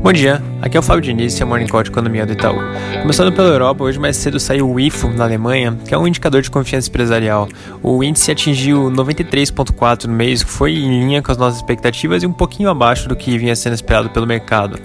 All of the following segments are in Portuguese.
Bom dia, aqui é o Fábio Diniz, é o Morning Call de Economia do Itaú. Começando pela Europa, hoje mais cedo saiu o IFO na Alemanha, que é um indicador de confiança empresarial. O índice atingiu 93,4 no mês, que foi em linha com as nossas expectativas e um pouquinho abaixo do que vinha sendo esperado pelo mercado.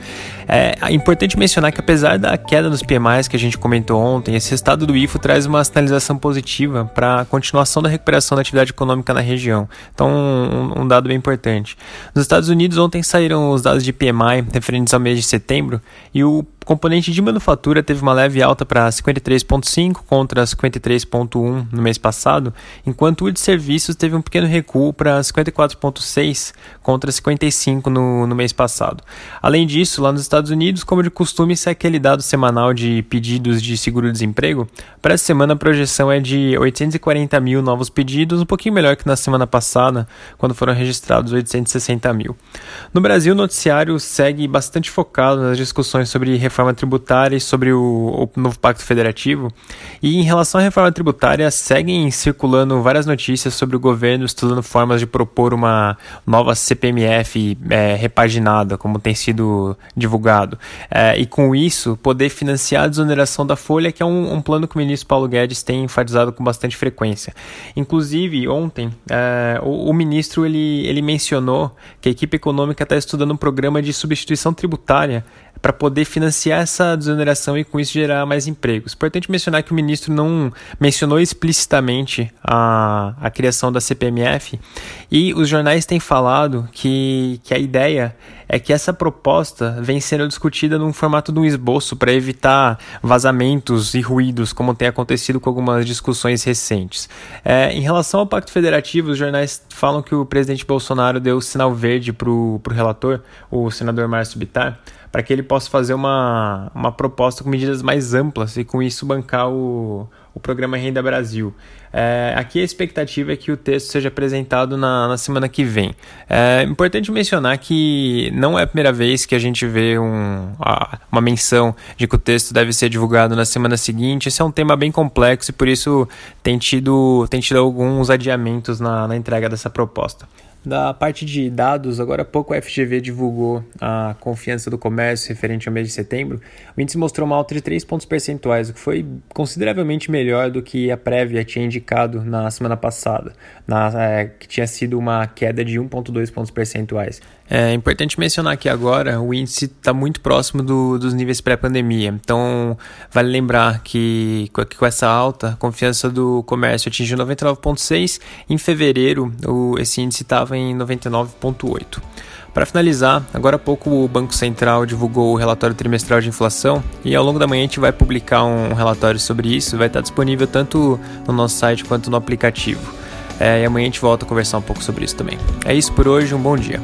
É importante mencionar que apesar da queda nos PMIs que a gente comentou ontem, esse resultado do IFO traz uma sinalização positiva para a continuação da recuperação da atividade econômica na região. Então, um, um dado bem importante. Nos Estados Unidos, ontem saíram os dados de PMI referentes ao mês de setembro e o componente de manufatura teve uma leve alta para 53,5 contra 53,1 no mês passado, enquanto o de serviços teve um pequeno recuo para 54,6 contra 55 no, no mês passado. Além disso, lá nos Estados Unidos, como de costume, sai aquele dado semanal de pedidos de seguro-desemprego. Para essa semana, a projeção é de 840 mil novos pedidos, um pouquinho melhor que na semana passada, quando foram registrados 860 mil. No Brasil, o noticiário segue bastante focado nas discussões sobre reforma reforma tributária e sobre o, o, novo Pacto Federativo. E em relação à reforma tributária, seguem circulando várias notícias sobre o governo estudando formas de propor uma nova CPMF é, repaginada, como tem sido divulgado. É, e com isso, poder financiar a desoneração da folha, que é um, um, plano que o ministro Paulo Guedes tem enfatizado com bastante frequência. Inclusive, ontem, é, o, o ministro ele, ele mencionou que a equipe econômica está estudando um programa de substituição tributária para poder financiar essa desoneração e com isso gerar mais empregos. Importante mencionar que o ministro não mencionou explicitamente a, a criação da CPMF e os jornais têm falado que, que a ideia é que essa proposta vem sendo discutida num formato de um esboço para evitar vazamentos e ruídos, como tem acontecido com algumas discussões recentes. É, em relação ao Pacto Federativo, os jornais falam que o presidente Bolsonaro deu sinal verde para o relator, o senador Márcio Bittar, para que ele possa fazer uma, uma proposta com medidas mais amplas e com isso bancar o, o programa Renda Brasil. É, aqui a expectativa é que o texto seja apresentado na, na semana que vem. É importante mencionar que não é a primeira vez que a gente vê um, uma menção de que o texto deve ser divulgado na semana seguinte. Esse é um tema bem complexo e por isso tem tido, tem tido alguns adiamentos na, na entrega dessa proposta. Da parte de dados, agora há pouco o FGV divulgou a confiança do comércio referente ao mês de setembro. O índice mostrou uma alta de 3 pontos percentuais, o que foi consideravelmente melhor do que a prévia tinha indicado na semana passada, na, é, que tinha sido uma queda de 1,2 pontos percentuais. É importante mencionar que agora o índice está muito próximo do, dos níveis pré-pandemia. Então, vale lembrar que, com essa alta, a confiança do comércio atingiu 99,6. Em fevereiro, o, esse índice estava em 99,8. Para finalizar, agora há pouco o Banco Central divulgou o relatório trimestral de inflação e ao longo da manhã a gente vai publicar um relatório sobre isso. Vai estar disponível tanto no nosso site quanto no aplicativo. É, e amanhã a gente volta a conversar um pouco sobre isso também. É isso por hoje, um bom dia.